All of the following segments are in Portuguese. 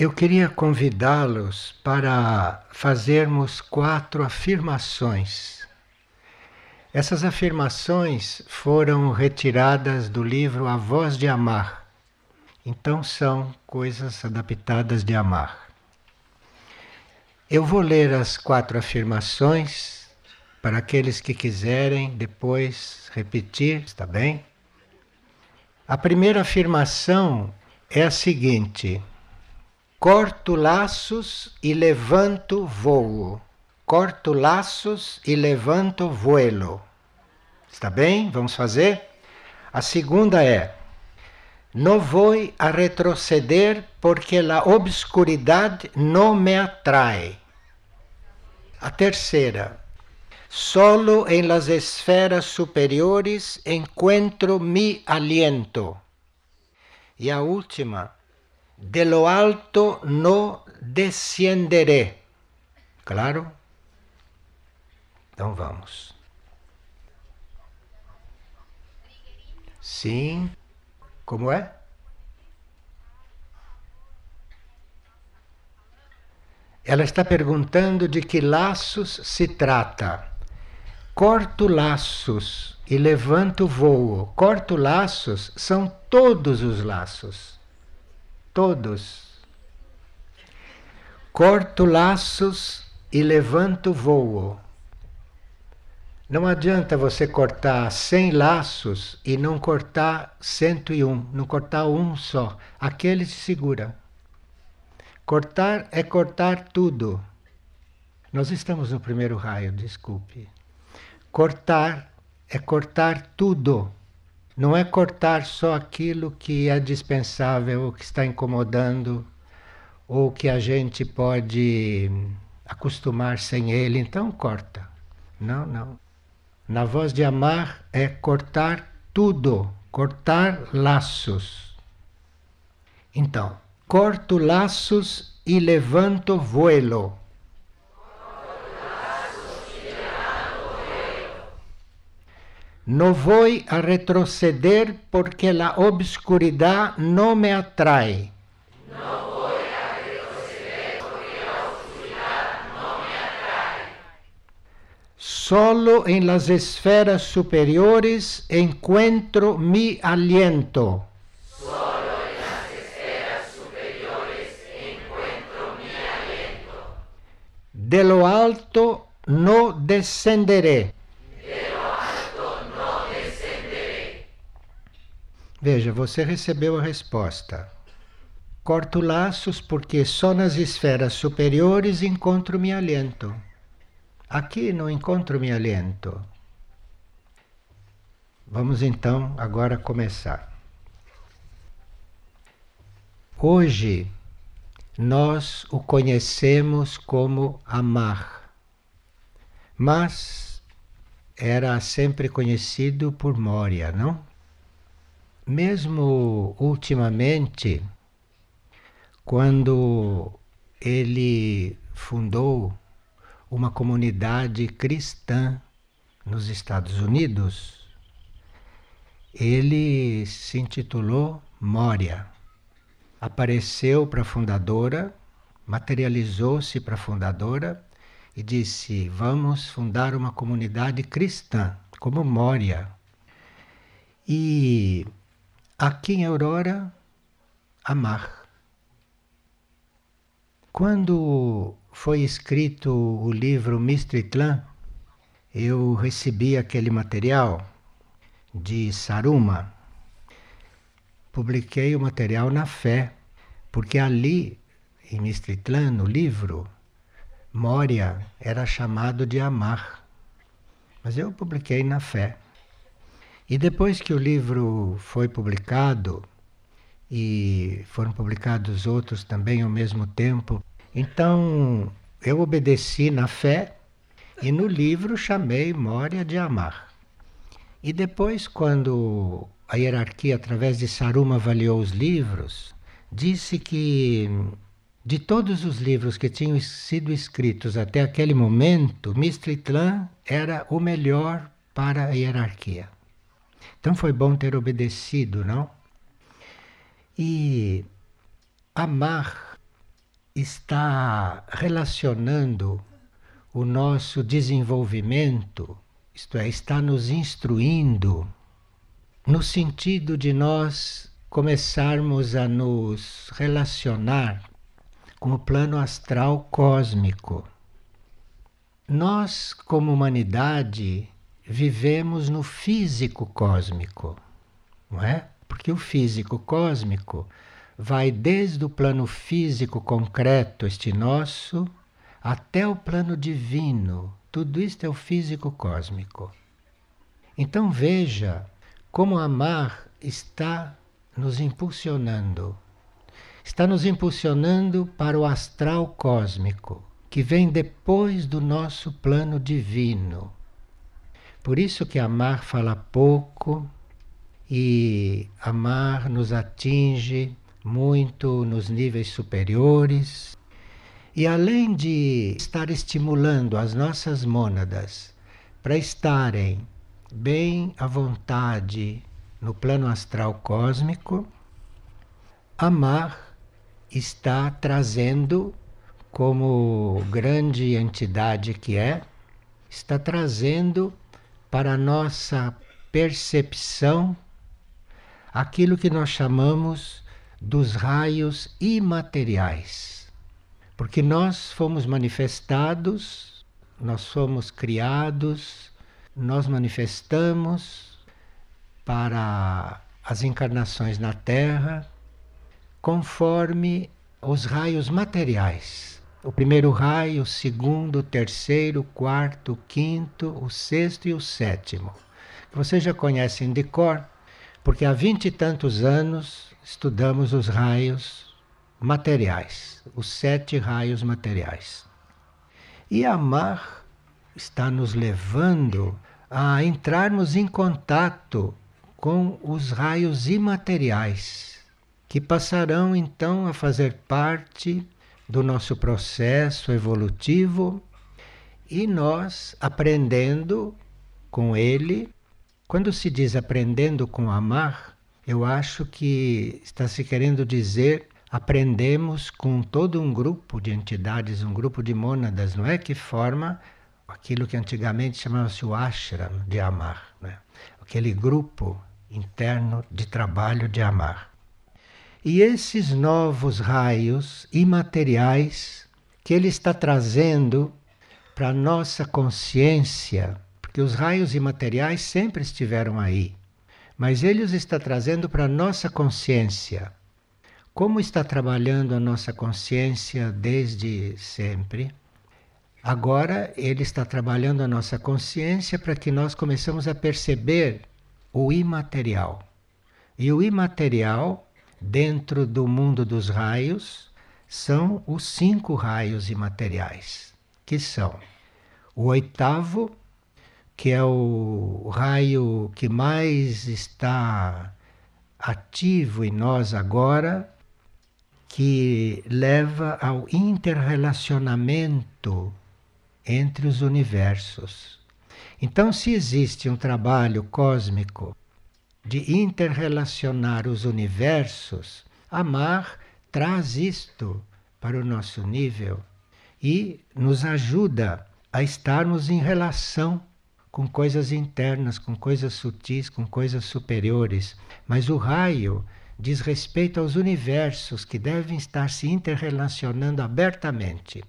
Eu queria convidá-los para fazermos quatro afirmações. Essas afirmações foram retiradas do livro A Voz de Amar. Então são coisas adaptadas de amar. Eu vou ler as quatro afirmações para aqueles que quiserem depois repetir, está bem? A primeira afirmação é a seguinte: Corto laços e levanto voo. Corto laços e levanto vuelo. Está bem? Vamos fazer? A segunda é: Não vou a retroceder porque a obscuridade não me atrai. A terceira: Solo en las esferas superiores encuentro mi aliento. E a última: de lo alto no descenderé. Claro? Então vamos. Sim. Como é? Ela está perguntando de que laços se trata. Corto laços e levanto voo. Corto laços são todos os laços todos. Corto laços e levanto voo. Não adianta você cortar 100 laços e não cortar 101, não cortar um só. Aquele se segura. Cortar é cortar tudo. Nós estamos no primeiro raio, desculpe. Cortar é cortar tudo. Não é cortar só aquilo que é dispensável, ou que está incomodando, ou que a gente pode acostumar sem ele, então corta. Não, não. Na voz de amar é cortar tudo, cortar laços. Então, corto laços e levanto vuelo. No voy a retroceder porque la obscuridad no me atrae. No voy a retroceder porque me. Solo en las esferas superiores encuentro mi aliento. Solo en las esferas superiores encuentro mi aliento. De lo alto no descenderé. Veja, você recebeu a resposta. Corto laços porque só nas esferas superiores encontro meu aliento. Aqui não encontro meu aliento. Vamos então agora começar. Hoje nós o conhecemos como amar, mas era sempre conhecido por Moria, não? Mesmo ultimamente, quando ele fundou uma comunidade cristã nos Estados Unidos, ele se intitulou Moria. Apareceu para a fundadora, materializou-se para a fundadora e disse: Vamos fundar uma comunidade cristã, como Moria. E aqui em Aurora, amar. Quando foi escrito o livro Mistritlan, eu recebi aquele material de Saruma. Publiquei o material na fé, porque ali, em Mistritlan, no livro, Moria era chamado de amar. Mas eu publiquei na fé. E depois que o livro foi publicado, e foram publicados outros também ao mesmo tempo, então eu obedeci na fé e no livro chamei Moria de amar. E depois, quando a hierarquia, através de Saruma, avaliou os livros, disse que de todos os livros que tinham sido escritos até aquele momento, Mistritlan era o melhor para a hierarquia. Então foi bom ter obedecido, não? E amar está relacionando o nosso desenvolvimento, isto é, está nos instruindo no sentido de nós começarmos a nos relacionar com o plano astral cósmico. Nós, como humanidade, vivemos no físico cósmico, não é? Porque o físico cósmico vai desde o plano físico concreto, este nosso, até o plano divino. Tudo isto é o físico cósmico. Então veja como amar está nos impulsionando. Está nos impulsionando para o astral cósmico, que vem depois do nosso plano divino. Por isso que amar fala pouco e amar nos atinge muito nos níveis superiores. E além de estar estimulando as nossas mônadas para estarem bem à vontade no plano astral cósmico, amar está trazendo, como grande entidade que é, está trazendo para a nossa percepção aquilo que nós chamamos dos raios imateriais. Porque nós fomos manifestados, nós fomos criados, nós manifestamos para as encarnações na Terra conforme os raios materiais. O primeiro raio, o segundo, o terceiro, o quarto, o quinto, o sexto e o sétimo. Vocês já conhecem de cor, porque há vinte e tantos anos estudamos os raios materiais, os sete raios materiais. E amar está nos levando a entrarmos em contato com os raios imateriais, que passarão então a fazer parte do nosso processo evolutivo e nós aprendendo com ele. Quando se diz aprendendo com amar, eu acho que está se querendo dizer aprendemos com todo um grupo de entidades, um grupo de mônadas, não é? Que forma aquilo que antigamente chamava-se o ashram de amar, né? aquele grupo interno de trabalho de amar. E esses novos raios imateriais que ele está trazendo para a nossa consciência, porque os raios imateriais sempre estiveram aí, mas ele os está trazendo para a nossa consciência. Como está trabalhando a nossa consciência desde sempre? Agora ele está trabalhando a nossa consciência para que nós começamos a perceber o imaterial. E o imaterial, dentro do mundo dos raios, são os cinco raios imateriais, que são o oitavo, que é o raio que mais está ativo em nós agora, que leva ao interrelacionamento entre os universos. Então, se existe um trabalho cósmico de interrelacionar os universos, amar traz isto para o nosso nível e nos ajuda a estarmos em relação com coisas internas, com coisas sutis, com coisas superiores. Mas o raio diz respeito aos universos que devem estar se interrelacionando abertamente.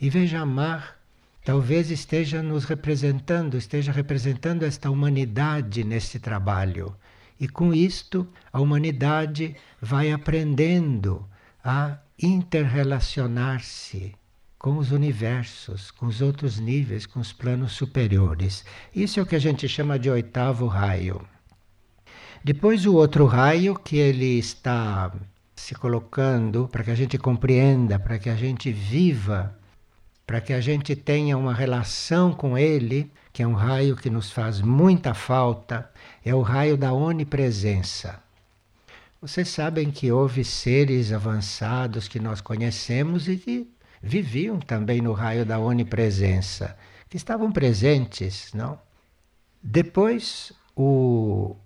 E veja, amar talvez esteja nos representando, esteja representando esta humanidade nesse trabalho. E com isto, a humanidade vai aprendendo a interrelacionar-se com os universos, com os outros níveis, com os planos superiores. Isso é o que a gente chama de oitavo raio. Depois, o outro raio que ele está se colocando para que a gente compreenda, para que a gente viva, para que a gente tenha uma relação com ele, que é um raio que nos faz muita falta, é o raio da onipresença. Vocês sabem que houve seres avançados que nós conhecemos e que viviam também no raio da onipresença, que estavam presentes, não? Depois, o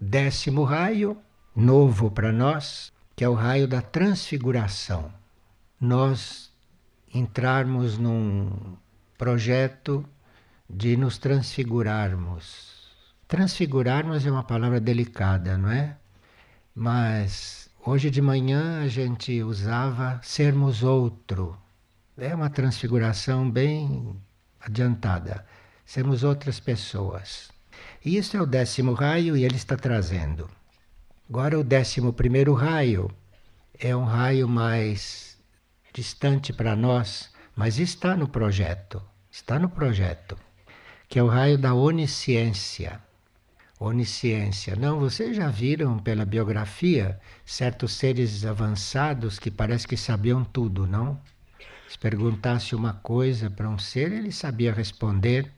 décimo raio, novo para nós, que é o raio da transfiguração. nós entrarmos num projeto de nos transfigurarmos. Transfigurarmos é uma palavra delicada, não é? Mas hoje de manhã a gente usava sermos outro. É uma transfiguração bem adiantada. Sermos outras pessoas. E isso é o décimo raio e ele está trazendo. Agora o décimo primeiro raio é um raio mais distante para nós, mas está no projeto. Está no projeto. Que é o raio da onisciência. Onisciência. Não, vocês já viram pela biografia certos seres avançados que parece que sabiam tudo, não? Se perguntasse uma coisa para um ser, ele sabia responder.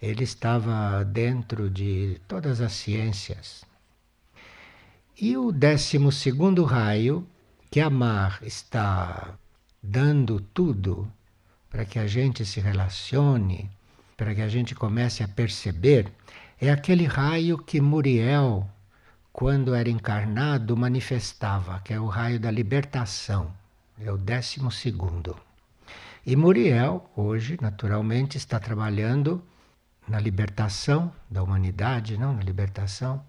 Ele estava dentro de todas as ciências. E o décimo segundo raio, que a mar está dando tudo para que a gente se relacione, para que a gente comece a perceber, é aquele raio que Muriel, quando era encarnado, manifestava, que é o raio da libertação. É o décimo segundo. E Muriel, hoje, naturalmente, está trabalhando na libertação da humanidade, não na libertação,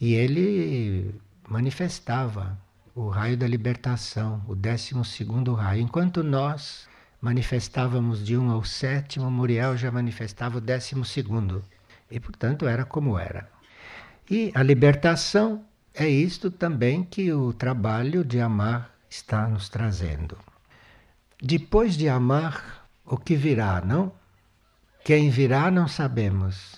e ele manifestava o raio da libertação, o décimo segundo raio, enquanto nós manifestávamos de um ao sétimo, Muriel já manifestava o décimo segundo. E, portanto, era como era. E a libertação é isto também que o trabalho de amar está nos trazendo. Depois de amar, o que virá, não? Quem virá não sabemos.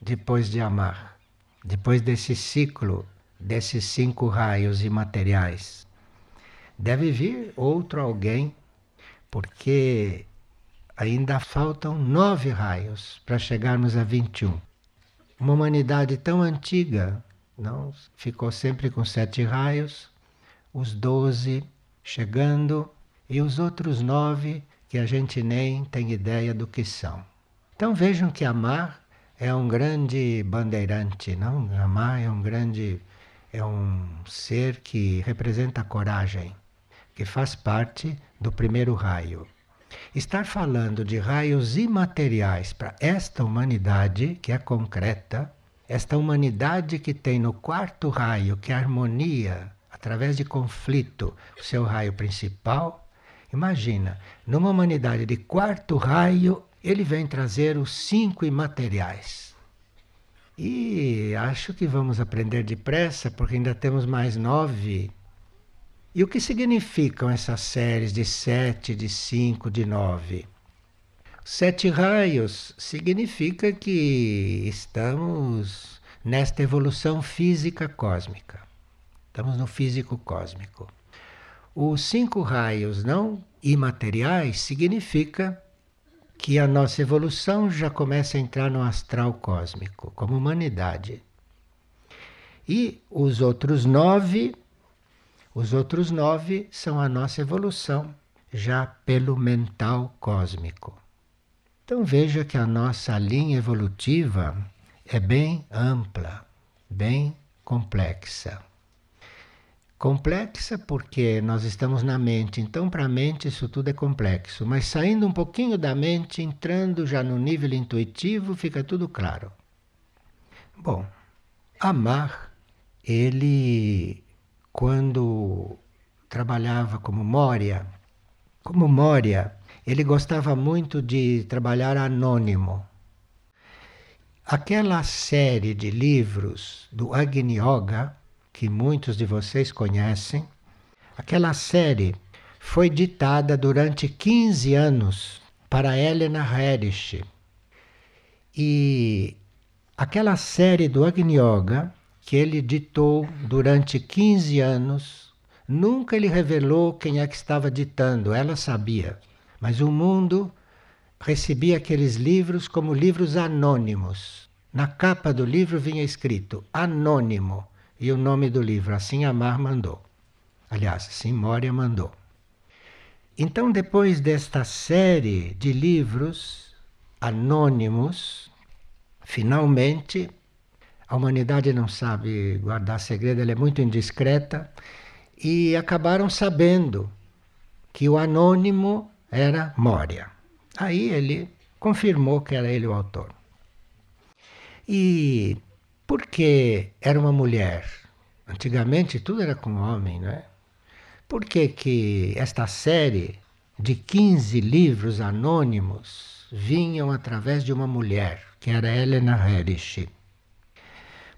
Depois de amar, depois desse ciclo, desses cinco raios imateriais, deve vir outro alguém, porque ainda faltam nove raios para chegarmos a 21. Uma humanidade tão antiga, não ficou sempre com sete raios, os doze chegando e os outros nove que a gente nem tem ideia do que são. Então vejam que amar é um grande bandeirante, não? Amar é um grande é um ser que representa coragem, que faz parte do primeiro raio. Estar falando de raios imateriais para esta humanidade, que é concreta, esta humanidade que tem no quarto raio, que é a harmonia, através de conflito, o seu raio principal. Imagina, numa humanidade de quarto raio, ele vem trazer os cinco imateriais. E acho que vamos aprender depressa, porque ainda temos mais nove e o que significam essas séries de sete, de cinco, de nove? Sete raios significa que estamos nesta evolução física cósmica. Estamos no físico cósmico. Os cinco raios não imateriais significa que a nossa evolução já começa a entrar no astral cósmico, como humanidade. E os outros nove os outros nove são a nossa evolução, já pelo mental cósmico. Então veja que a nossa linha evolutiva é bem ampla, bem complexa. Complexa porque nós estamos na mente, então para a mente isso tudo é complexo, mas saindo um pouquinho da mente, entrando já no nível intuitivo, fica tudo claro. Bom, amar, ele quando trabalhava como Moria. Como Moria, ele gostava muito de trabalhar anônimo. Aquela série de livros do Agni Yoga, que muitos de vocês conhecem, aquela série foi ditada durante 15 anos para Helena Herrich. E aquela série do Agni Yoga que ele ditou durante 15 anos. Nunca ele revelou quem é que estava ditando, ela sabia. Mas o mundo recebia aqueles livros como livros anônimos. Na capa do livro vinha escrito anônimo e o nome do livro, assim Amar mandou. Aliás, assim Moria mandou. Então, depois desta série de livros anônimos, finalmente a humanidade não sabe guardar segredo, ela é muito indiscreta. E acabaram sabendo que o anônimo era Moria. Aí ele confirmou que era ele o autor. E porque era uma mulher? Antigamente tudo era com homem, não é? Por que, que esta série de 15 livros anônimos vinham através de uma mulher, que era Helena Herrich?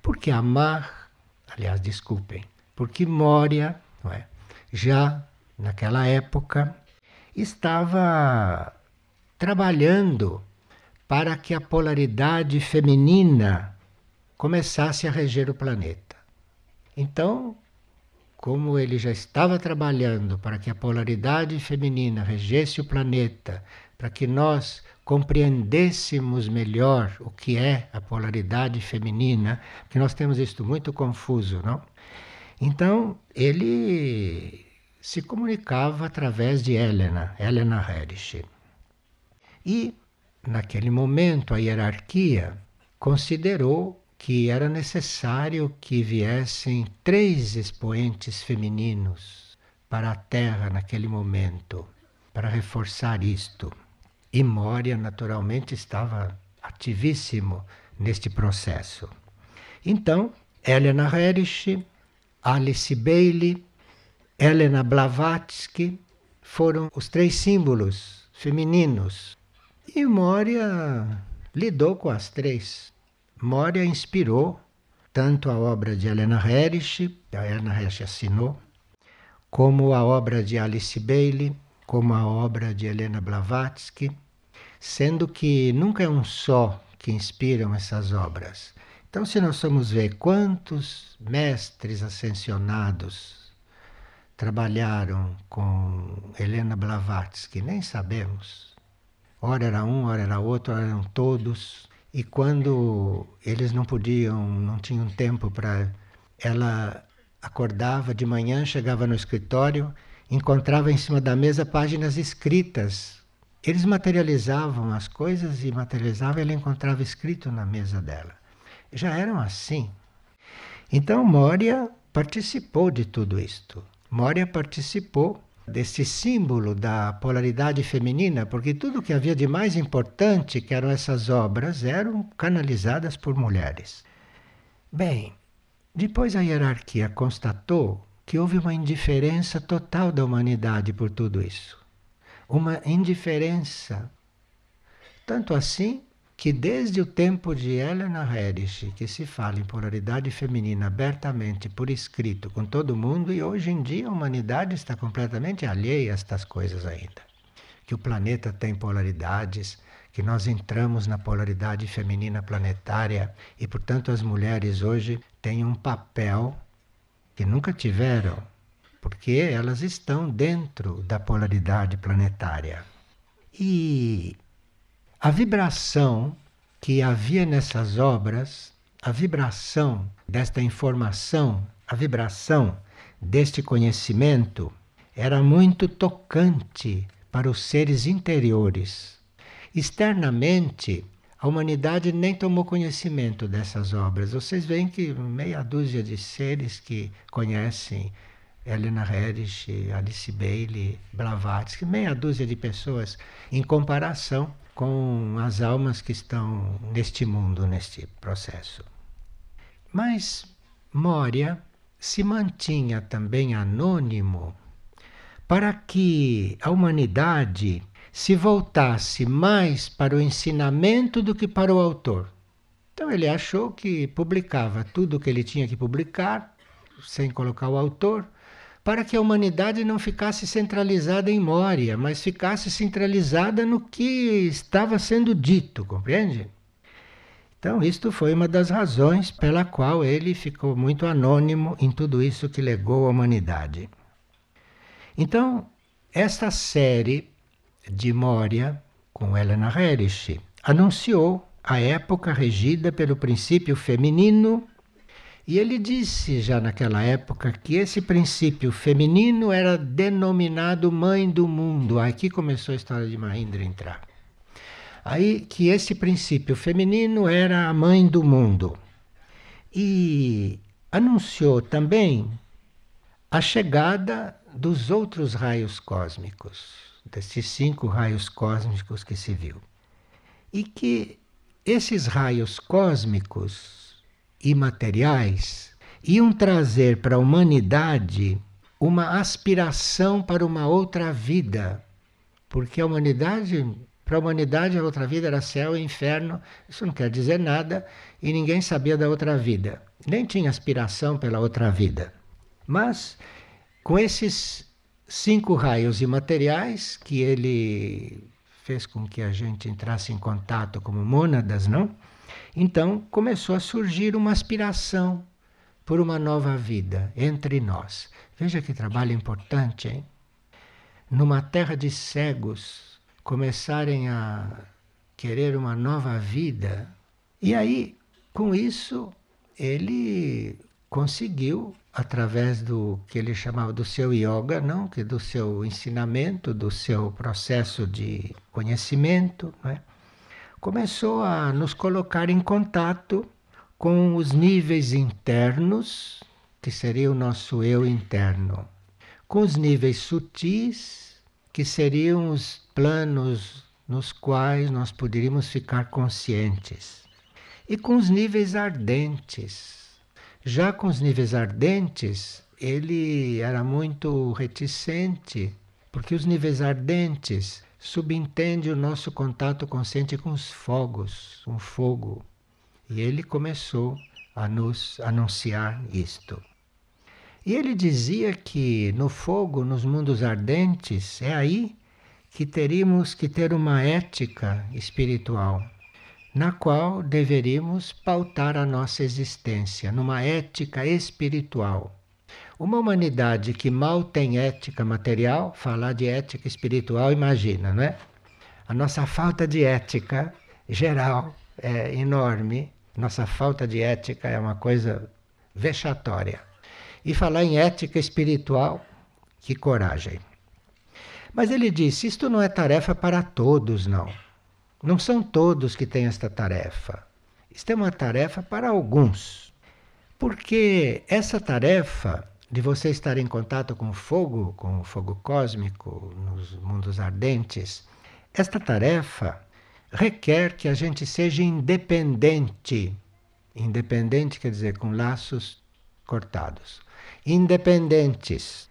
Porque Amar, aliás, desculpem, porque Moria, é? já naquela época, estava trabalhando para que a polaridade feminina começasse a reger o planeta. Então, como ele já estava trabalhando para que a polaridade feminina regesse o planeta, para que nós compreendêssemos melhor o que é a polaridade feminina, que nós temos isto muito confuso, não? Então, ele se comunicava através de Helena, Helena Herrich. E, naquele momento, a hierarquia considerou que era necessário que viessem três expoentes femininos para a Terra naquele momento, para reforçar isto. E Moria, naturalmente, estava ativíssimo neste processo. Então, Helena Herrich, Alice Bailey, Helena Blavatsky foram os três símbolos femininos. E Moria lidou com as três. Moria inspirou tanto a obra de Helena Herrich, a Helena Herrich assinou, como a obra de Alice Bailey, como a obra de Helena Blavatsky, sendo que nunca é um só que inspiram essas obras. Então, se nós formos ver quantos mestres ascensionados trabalharam com Helena Blavatsky, nem sabemos. Ora era um, ora era outro, ora eram todos. E quando eles não podiam, não tinham tempo para. Ela acordava de manhã, chegava no escritório, encontrava em cima da mesa páginas escritas. Eles materializavam as coisas e materializavam, ela encontrava escrito na mesa dela. Já eram assim. Então Moria participou de tudo isto. Moria participou desse símbolo da polaridade feminina, porque tudo que havia de mais importante, que eram essas obras, eram canalizadas por mulheres. Bem, depois a hierarquia constatou que houve uma indiferença total da humanidade por tudo isso. Uma indiferença. Tanto assim que desde o tempo de Helena Herrich, que se fala em polaridade feminina abertamente por escrito com todo mundo, e hoje em dia a humanidade está completamente alheia a estas coisas ainda. Que o planeta tem polaridades, que nós entramos na polaridade feminina planetária e, portanto, as mulheres hoje têm um papel que nunca tiveram, porque elas estão dentro da polaridade planetária. E a vibração que havia nessas obras, a vibração desta informação, a vibração deste conhecimento, era muito tocante para os seres interiores. Externamente, a humanidade nem tomou conhecimento dessas obras. Vocês veem que meia dúzia de seres que conhecem Helena Herrich, Alice Bailey, Blavatsky, meia dúzia de pessoas em comparação com as almas que estão neste mundo, neste processo. Mas Moria se mantinha também anônimo para que a humanidade se voltasse mais para o ensinamento do que para o autor. Então ele achou que publicava tudo o que ele tinha que publicar, sem colocar o autor, para que a humanidade não ficasse centralizada em Moria, mas ficasse centralizada no que estava sendo dito, compreende? Então, isto foi uma das razões pela qual ele ficou muito anônimo em tudo isso que legou à humanidade. Então, esta série de Moria, com Helena Herrich, anunciou a época regida pelo princípio feminino e ele disse já naquela época que esse princípio feminino era denominado mãe do mundo. Aqui começou a história de Mahindra entrar. Aí que esse princípio feminino era a mãe do mundo. E anunciou também a chegada dos outros raios cósmicos, desses cinco raios cósmicos que se viu. E que esses raios cósmicos imateriais iam trazer para a humanidade uma aspiração para uma outra vida. Porque a humanidade, para a humanidade, a outra vida era céu e inferno. Isso não quer dizer nada e ninguém sabia da outra vida. Nem tinha aspiração pela outra vida. Mas com esses cinco raios imateriais que ele fez com que a gente entrasse em contato como mônadas, não? Então começou a surgir uma aspiração por uma nova vida entre nós. Veja que trabalho importante, hein? Numa terra de cegos, começarem a querer uma nova vida. E aí, com isso, ele conseguiu através do que ele chamava do seu yoga, não, que do seu ensinamento, do seu processo de conhecimento, é? começou a nos colocar em contato com os níveis internos, que seria o nosso eu interno, com os níveis sutis, que seriam os planos nos quais nós poderíamos ficar conscientes, e com os níveis ardentes, já com os níveis ardentes, ele era muito reticente, porque os níveis ardentes subentendem o nosso contato consciente com os fogos, com o fogo. E ele começou a nos anunciar isto. E ele dizia que no fogo, nos mundos ardentes, é aí que teríamos que ter uma ética espiritual na qual deveríamos pautar a nossa existência, numa ética espiritual. Uma humanidade que mal tem ética material, falar de ética espiritual, imagina, não é? A nossa falta de ética geral é enorme. Nossa falta de ética é uma coisa vexatória. E falar em ética espiritual, que coragem. Mas ele disse: isto não é tarefa para todos, não. Não são todos que têm esta tarefa. Isto é uma tarefa para alguns. Porque essa tarefa de você estar em contato com o fogo, com o fogo cósmico, nos mundos ardentes, esta tarefa requer que a gente seja independente. Independente quer dizer com laços cortados. Independentes.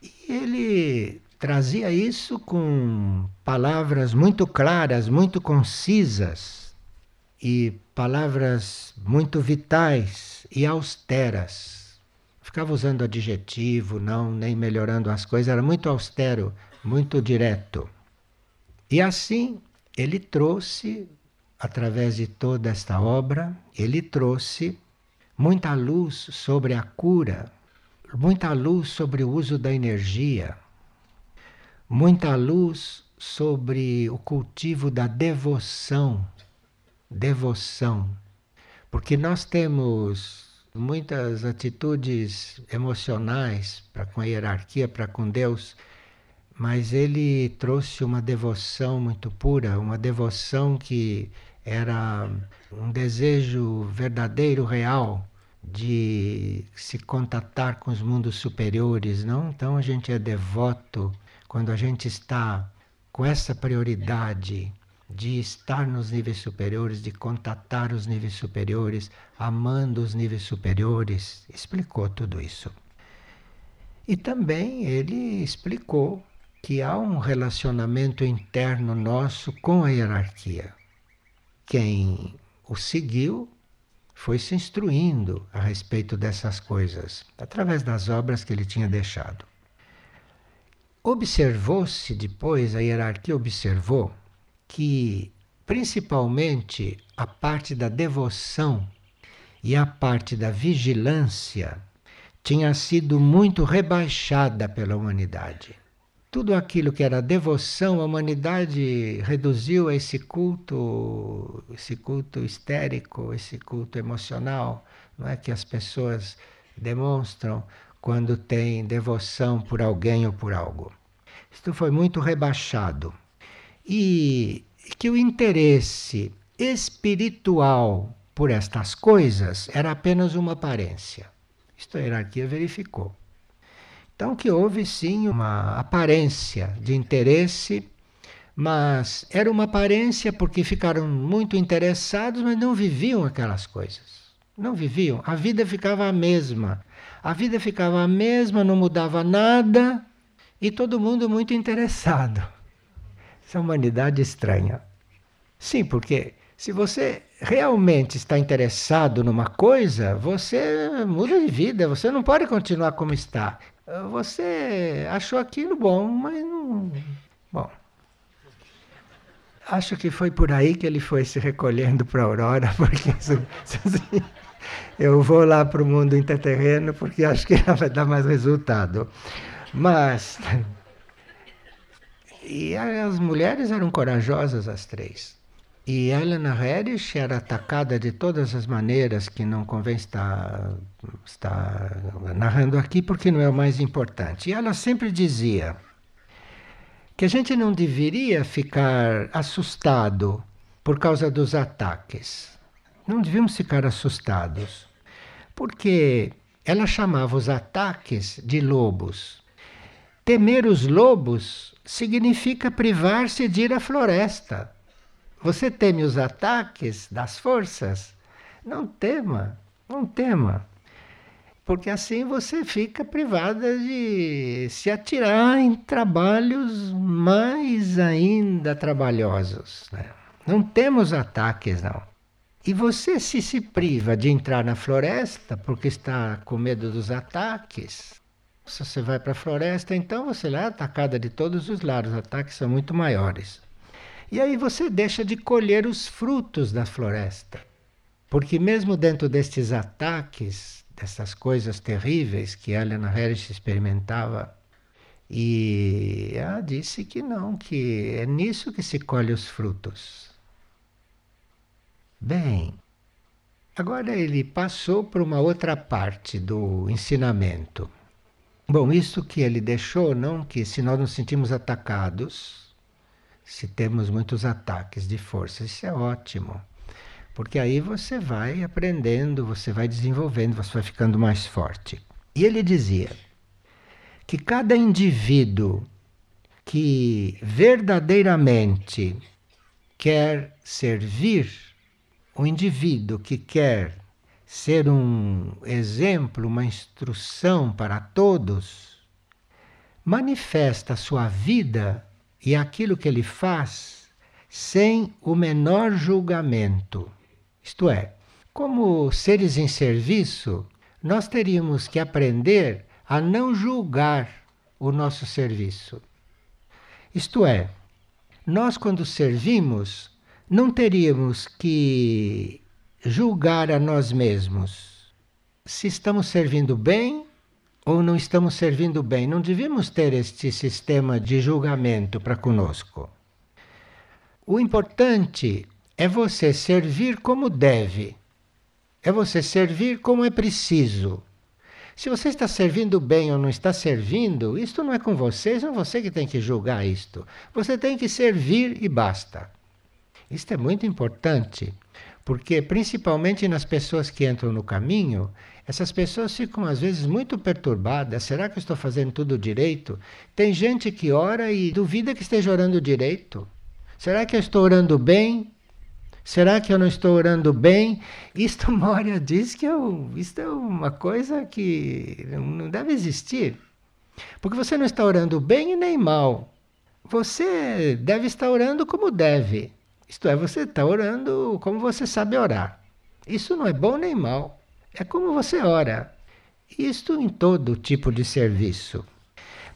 E ele trazia isso com palavras muito claras, muito concisas e palavras muito vitais e austeras. Ficava usando adjetivo, não, nem melhorando as coisas, era muito austero, muito direto. E assim ele trouxe, através de toda esta obra, ele trouxe muita luz sobre a cura, muita luz sobre o uso da energia muita luz sobre o cultivo da devoção. Devoção. Porque nós temos muitas atitudes emocionais para com a hierarquia, para com Deus, mas ele trouxe uma devoção muito pura, uma devoção que era um desejo verdadeiro, real de se contatar com os mundos superiores, não? Então a gente é devoto quando a gente está com essa prioridade de estar nos níveis superiores, de contatar os níveis superiores, amando os níveis superiores, explicou tudo isso. E também ele explicou que há um relacionamento interno nosso com a hierarquia. Quem o seguiu foi se instruindo a respeito dessas coisas, através das obras que ele tinha deixado. Observou-se depois, a hierarquia observou que principalmente a parte da devoção e a parte da vigilância tinha sido muito rebaixada pela humanidade. Tudo aquilo que era devoção, a humanidade reduziu a esse culto, esse culto histérico, esse culto emocional, não é que as pessoas demonstram quando tem devoção por alguém ou por algo. Isto foi muito rebaixado. E que o interesse espiritual por estas coisas era apenas uma aparência. Isto a hierarquia verificou. Então que houve sim uma aparência de interesse, mas era uma aparência porque ficaram muito interessados, mas não viviam aquelas coisas. Não viviam. A vida ficava a mesma. A vida ficava a mesma, não mudava nada e todo mundo muito interessado. Essa humanidade estranha. Sim, porque se você realmente está interessado numa coisa, você muda de vida, você não pode continuar como está. Você achou aquilo bom, mas não. Bom. Acho que foi por aí que ele foi se recolhendo para a Aurora, porque eu vou lá para o mundo interterreno porque acho que vai dar mais resultado. Mas. E as mulheres eram corajosas, as três. E Helena Herrich era atacada de todas as maneiras que não convém estar, estar narrando aqui, porque não é o mais importante. E ela sempre dizia que a gente não deveria ficar assustado por causa dos ataques. Não devíamos ficar assustados, porque ela chamava os ataques de lobos. Temer os lobos significa privar-se de ir à floresta. Você teme os ataques das forças? Não tema, não tema. Porque assim você fica privada de se atirar em trabalhos mais ainda trabalhosos. Né? Não temos ataques, não. E você se se priva de entrar na floresta porque está com medo dos ataques. Se você vai para a floresta, então você lá é atacada de todos os lados, os ataques são muito maiores. E aí você deixa de colher os frutos da floresta. Porque mesmo dentro destes ataques, dessas coisas terríveis que Helena Herrich experimentava, e ela disse que não, que é nisso que se colhe os frutos. Bem, agora ele passou para uma outra parte do ensinamento. Bom, isso que ele deixou, não que se nós nos sentimos atacados, se temos muitos ataques de força, isso é ótimo. Porque aí você vai aprendendo, você vai desenvolvendo, você vai ficando mais forte. E ele dizia que cada indivíduo que verdadeiramente quer servir, o indivíduo que quer ser um exemplo, uma instrução para todos, manifesta a sua vida e aquilo que ele faz sem o menor julgamento. Isto é, como seres em serviço, nós teríamos que aprender a não julgar o nosso serviço. Isto é, nós, quando servimos, não teríamos que julgar a nós mesmos se estamos servindo bem ou não estamos servindo bem. Não devíamos ter este sistema de julgamento para conosco. O importante é você servir como deve, é você servir como é preciso. Se você está servindo bem ou não está servindo, isto não é com você, não é você que tem que julgar isto. Você tem que servir e basta. Isto é muito importante. Porque, principalmente nas pessoas que entram no caminho, essas pessoas ficam às vezes muito perturbadas. Será que eu estou fazendo tudo direito? Tem gente que ora e duvida que esteja orando direito. Será que eu estou orando bem? Será que eu não estou orando bem? Isto Moria diz que eu, isto é uma coisa que não deve existir. Porque você não está orando bem e nem mal. Você deve estar orando como deve. Isto é, você está orando como você sabe orar. Isso não é bom nem mal. É como você ora. Isto em todo tipo de serviço.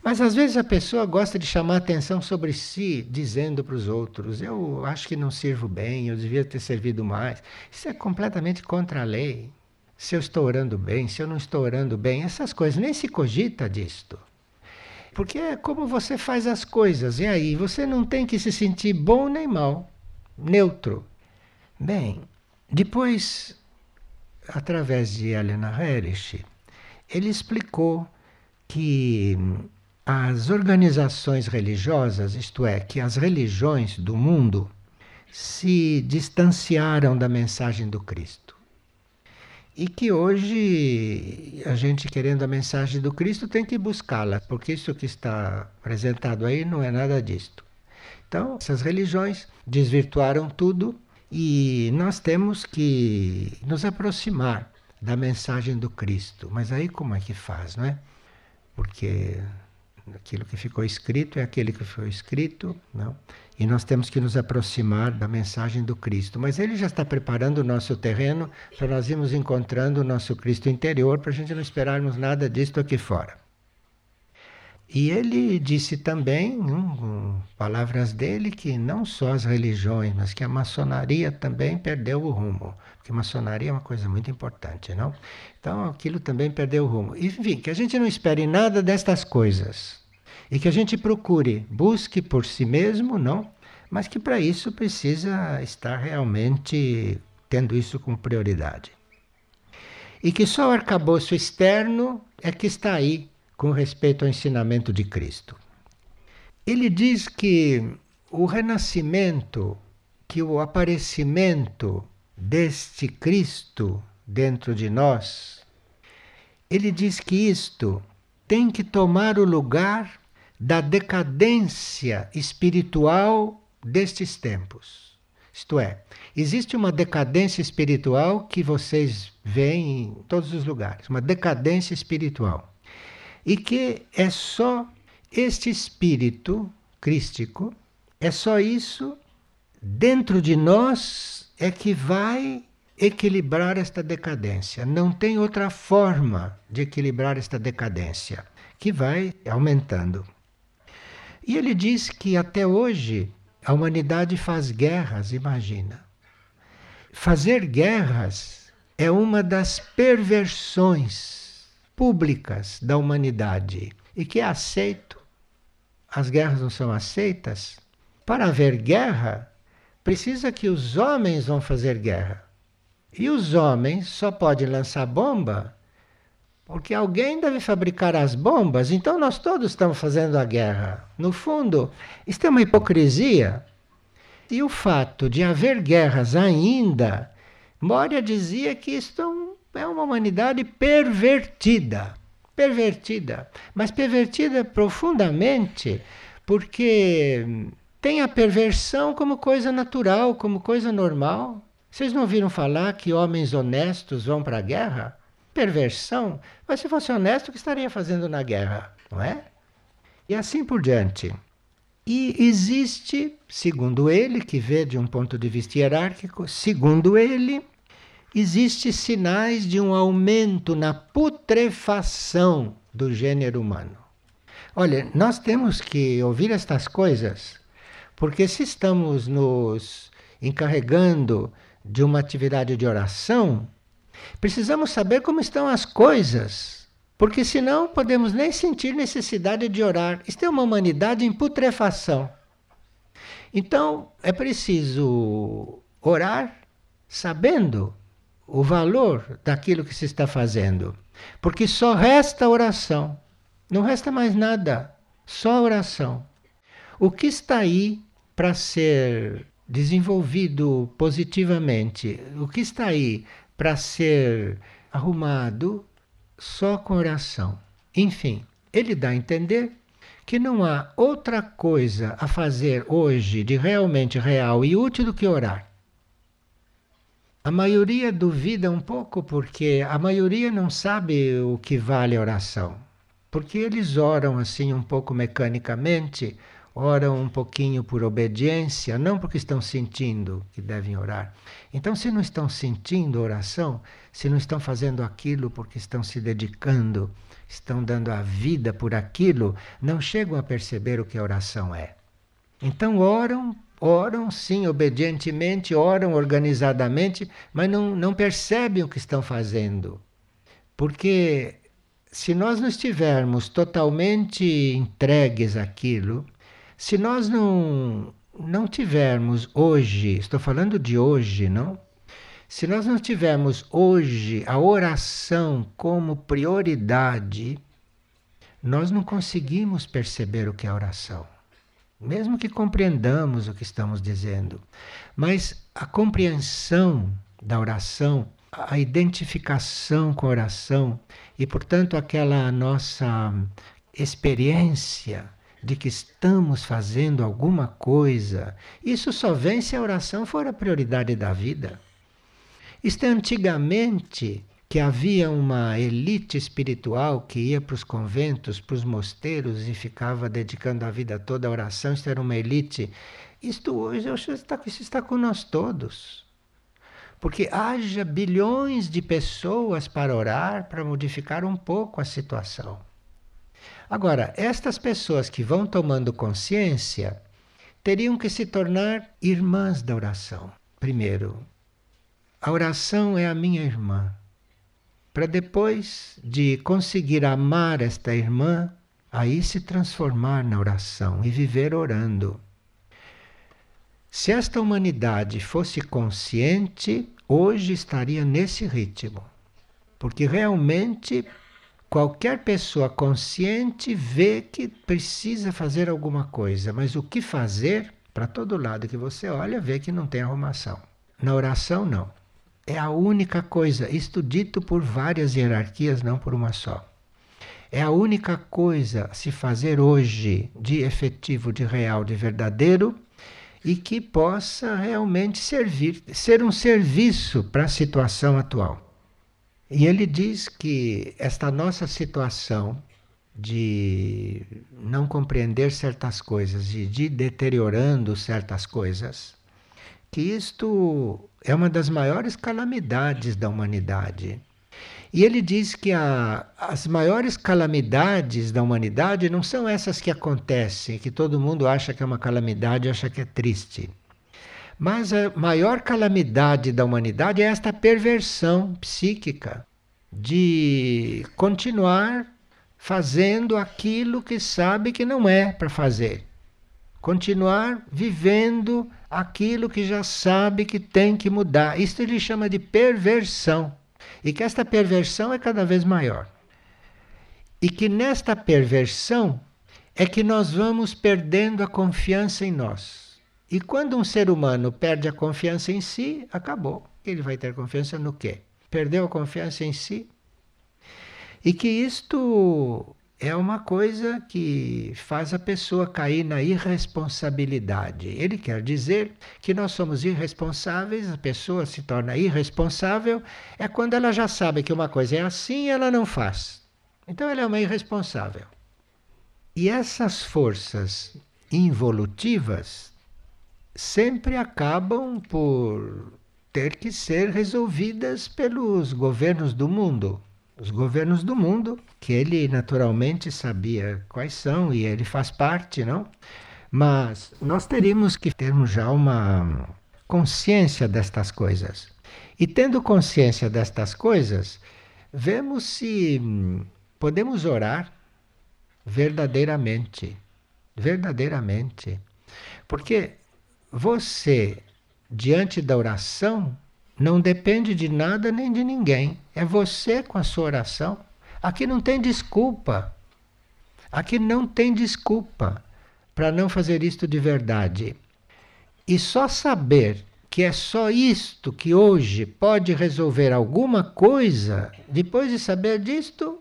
Mas às vezes a pessoa gosta de chamar atenção sobre si, dizendo para os outros: Eu acho que não sirvo bem, eu devia ter servido mais. Isso é completamente contra a lei. Se eu estou orando bem, se eu não estou orando bem, essas coisas, nem se cogita disto. Porque é como você faz as coisas, e aí você não tem que se sentir bom nem mal neutro. Bem, depois, através de Helena Herrich, ele explicou que as organizações religiosas, isto é, que as religiões do mundo se distanciaram da mensagem do Cristo. e que hoje a gente querendo a mensagem do Cristo tem que buscá-la, porque isso que está apresentado aí não é nada disto. Então, essas religiões desvirtuaram tudo e nós temos que nos aproximar da mensagem do Cristo. Mas aí como é que faz, não é? Porque aquilo que ficou escrito é aquele que foi escrito, não? E nós temos que nos aproximar da mensagem do Cristo. Mas ele já está preparando o nosso terreno para nós irmos encontrando o nosso Cristo interior, para a gente não esperarmos nada disto aqui fora. E ele disse também, um, palavras dele, que não só as religiões, mas que a maçonaria também perdeu o rumo. Porque maçonaria é uma coisa muito importante, não? Então aquilo também perdeu o rumo. Enfim, que a gente não espere nada destas coisas. E que a gente procure, busque por si mesmo, não? Mas que para isso precisa estar realmente tendo isso como prioridade. E que só o arcabouço externo é que está aí com respeito ao ensinamento de Cristo. Ele diz que o renascimento, que o aparecimento deste Cristo dentro de nós, ele diz que isto tem que tomar o lugar da decadência espiritual destes tempos. Isto é, existe uma decadência espiritual que vocês veem em todos os lugares, uma decadência espiritual. E que é só este espírito crístico, é só isso dentro de nós é que vai equilibrar esta decadência. Não tem outra forma de equilibrar esta decadência, que vai aumentando. E ele diz que até hoje a humanidade faz guerras, imagina. Fazer guerras é uma das perversões públicas da humanidade e que é aceito. As guerras não são aceitas. Para haver guerra, precisa que os homens vão fazer guerra. E os homens só podem lançar bomba porque alguém deve fabricar as bombas, então nós todos estamos fazendo a guerra. No fundo, isto é uma hipocrisia. E o fato de haver guerras ainda, Moria dizia que isto é uma humanidade pervertida. Pervertida. Mas pervertida profundamente, porque tem a perversão como coisa natural, como coisa normal. Vocês não ouviram falar que homens honestos vão para a guerra? perversão, mas se fosse honesto, o que estaria fazendo na guerra, não é? E assim por diante. E existe, segundo ele, que vê de um ponto de vista hierárquico, segundo ele, existe sinais de um aumento na putrefação do gênero humano. Olha, nós temos que ouvir estas coisas, porque se estamos nos encarregando de uma atividade de oração, Precisamos saber como estão as coisas, porque senão podemos nem sentir necessidade de orar. Isto é uma humanidade em putrefação. Então é preciso orar sabendo o valor daquilo que se está fazendo, porque só resta oração, não resta mais nada, só oração. O que está aí para ser desenvolvido positivamente, o que está aí para ser arrumado só com oração. Enfim, ele dá a entender que não há outra coisa a fazer hoje de realmente real e útil do que orar. A maioria duvida um pouco porque a maioria não sabe o que vale a oração. Porque eles oram assim um pouco mecanicamente, oram um pouquinho por obediência, não porque estão sentindo que devem orar. Então, se não estão sentindo oração, se não estão fazendo aquilo porque estão se dedicando, estão dando a vida por aquilo, não chegam a perceber o que a oração é. Então, oram, oram sim, obedientemente, oram organizadamente, mas não, não percebem o que estão fazendo. Porque se nós não estivermos totalmente entregues àquilo, se nós não, não tivermos hoje, estou falando de hoje, não? Se nós não tivermos hoje a oração como prioridade, nós não conseguimos perceber o que é oração. Mesmo que compreendamos o que estamos dizendo. Mas a compreensão da oração a identificação com a oração e, portanto, aquela nossa experiência de que estamos fazendo alguma coisa, isso só vem se a oração for a prioridade da vida. Isto é antigamente que havia uma elite espiritual que ia para os conventos, para os mosteiros e ficava dedicando a vida toda à oração. Isto era uma elite. Isto hoje está, isso está com nós todos. Porque haja bilhões de pessoas para orar, para modificar um pouco a situação. Agora, estas pessoas que vão tomando consciência teriam que se tornar irmãs da oração. Primeiro, a oração é a minha irmã para depois de conseguir amar esta irmã, aí se transformar na oração e viver orando. Se esta humanidade fosse consciente, hoje estaria nesse ritmo. Porque realmente qualquer pessoa consciente vê que precisa fazer alguma coisa, mas o que fazer, para todo lado que você olha, vê que não tem arrumação. Na oração, não. É a única coisa, isto dito por várias hierarquias, não por uma só. É a única coisa a se fazer hoje de efetivo, de real, de verdadeiro e que possa realmente servir, ser um serviço para a situação atual. E ele diz que esta nossa situação de não compreender certas coisas e de deteriorando certas coisas, que isto é uma das maiores calamidades da humanidade. E ele diz que a, as maiores calamidades da humanidade não são essas que acontecem, que todo mundo acha que é uma calamidade, acha que é triste. Mas a maior calamidade da humanidade é esta perversão psíquica de continuar fazendo aquilo que sabe que não é para fazer. Continuar vivendo aquilo que já sabe que tem que mudar. Isso ele chama de perversão. E que esta perversão é cada vez maior. E que nesta perversão é que nós vamos perdendo a confiança em nós. E quando um ser humano perde a confiança em si, acabou. Ele vai ter confiança no quê? Perdeu a confiança em si? E que isto é uma coisa que faz a pessoa cair na irresponsabilidade. Ele quer dizer que nós somos irresponsáveis, a pessoa se torna irresponsável é quando ela já sabe que uma coisa é assim e ela não faz. Então ela é uma irresponsável. E essas forças involutivas sempre acabam por ter que ser resolvidas pelos governos do mundo os governos do mundo, que ele naturalmente sabia quais são e ele faz parte, não? Mas nós teríamos que termos já uma consciência destas coisas. E tendo consciência destas coisas, vemos se podemos orar verdadeiramente. Verdadeiramente. Porque você, diante da oração, não depende de nada nem de ninguém. É você com a sua oração. Aqui não tem desculpa. Aqui não tem desculpa para não fazer isto de verdade. E só saber que é só isto que hoje pode resolver alguma coisa, depois de saber disto,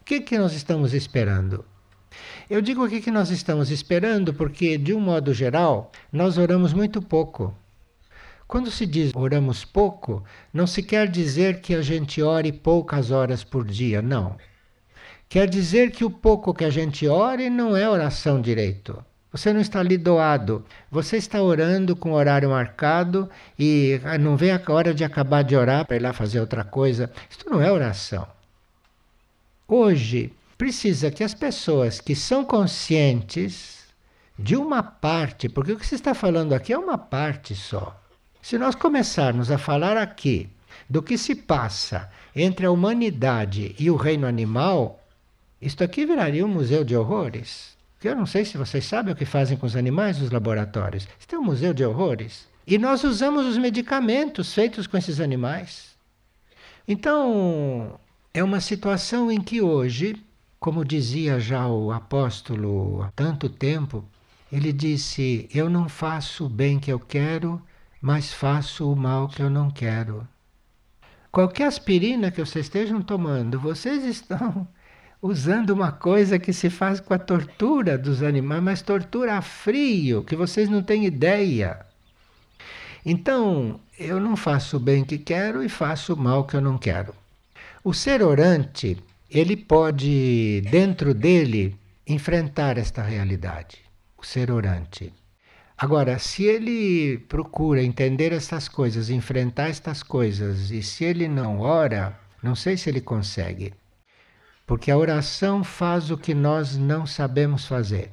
o que, que nós estamos esperando? Eu digo aqui que nós estamos esperando porque, de um modo geral, nós oramos muito pouco. Quando se diz oramos pouco, não se quer dizer que a gente ore poucas horas por dia, não. Quer dizer que o pouco que a gente ore não é oração direito. Você não está ali doado. Você está orando com horário marcado e ah, não vem a hora de acabar de orar para ir lá fazer outra coisa. Isso não é oração. Hoje, precisa que as pessoas que são conscientes de uma parte, porque o que se está falando aqui é uma parte só. Se nós começarmos a falar aqui do que se passa entre a humanidade e o reino animal, isto aqui viraria um museu de horrores. Eu não sei se vocês sabem o que fazem com os animais nos laboratórios. Isto é um museu de horrores. E nós usamos os medicamentos feitos com esses animais. Então, é uma situação em que hoje, como dizia já o apóstolo há tanto tempo, ele disse: Eu não faço o bem que eu quero, mas faço o mal que eu não quero. Qualquer aspirina que vocês estejam tomando, vocês estão usando uma coisa que se faz com a tortura dos animais, mas tortura a frio, que vocês não têm ideia. Então, eu não faço o bem que quero e faço o mal que eu não quero. O ser orante, ele pode, dentro dele, enfrentar esta realidade. O ser orante. Agora, se ele procura entender estas coisas, enfrentar estas coisas, e se ele não ora, não sei se ele consegue. Porque a oração faz o que nós não sabemos fazer.